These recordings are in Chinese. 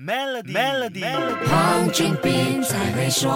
Melody，Melody，黄俊斌才会说。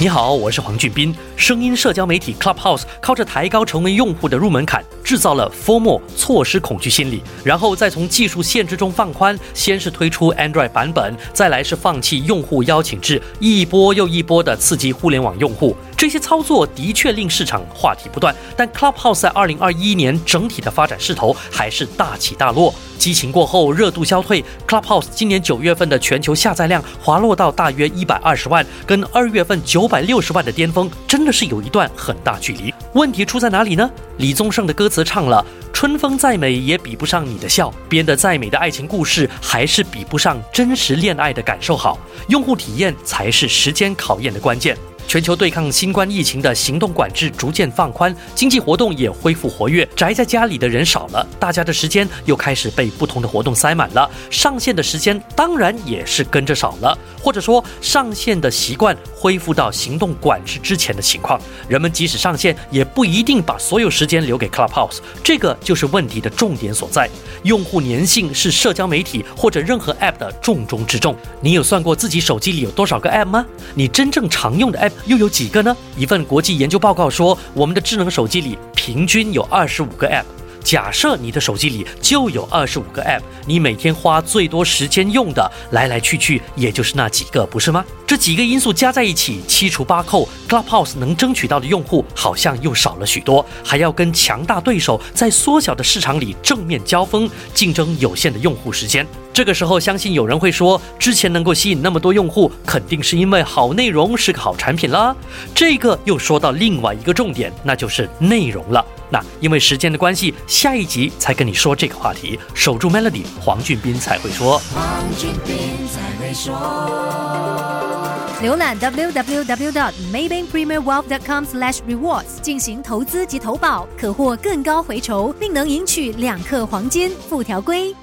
你好，我是黄俊斌。声音社交媒体 Clubhouse 靠着抬高成为用户的入门槛，制造了 FOMO 错失恐惧心理，然后再从技术限制中放宽，先是推出 Android 版本，再来是放弃用户邀请制，一波又一波的刺激互联网用户。这些操作的确令市场话题不断，但 Clubhouse 在2021年整体的发展势头还是大起大落。激情过后，热度消退，Clubhouse 今年九月份的全球下载量滑落到大约一百二十万，跟二月份九百六十万的巅峰，真的是有一段很大距离。问题出在哪里呢？李宗盛的歌词唱了：“春风再美也比不上你的笑，编的再美的爱情故事，还是比不上真实恋爱的感受好。用户体验才是时间考验的关键。”全球对抗新冠疫情的行动管制逐渐放宽，经济活动也恢复活跃，宅在家里的人少了，大家的时间又开始被不同的活动塞满了，上线的时间当然也是跟着少了，或者说上线的习惯恢复到行动管制之前的情况。人们即使上线，也不一定把所有时间留给 Clubhouse，这个就是问题的重点所在。用户粘性是社交媒体或者任何 App 的重中之重。你有算过自己手机里有多少个 App 吗？你真正常用的 App？又有几个呢？一份国际研究报告说，我们的智能手机里平均有二十五个 App。假设你的手机里就有二十五个 App，你每天花最多时间用的，来来去去也就是那几个，不是吗？这几个因素加在一起，七除八扣，Clubhouse 能争取到的用户好像又少了许多，还要跟强大对手在缩小的市场里正面交锋，竞争有限的用户时间。这个时候，相信有人会说，之前能够吸引那么多用户，肯定是因为好内容是个好产品啦。这个又说到另外一个重点，那就是内容了。那因为时间的关系，下一集才跟你说这个话题。守住 Melody，黄俊斌才会说。黄俊斌才会说。浏览 www.maybankpremierwealth.com/rewards 进行投资及投保，可获更高回酬，并能赢取两克黄金。附条规。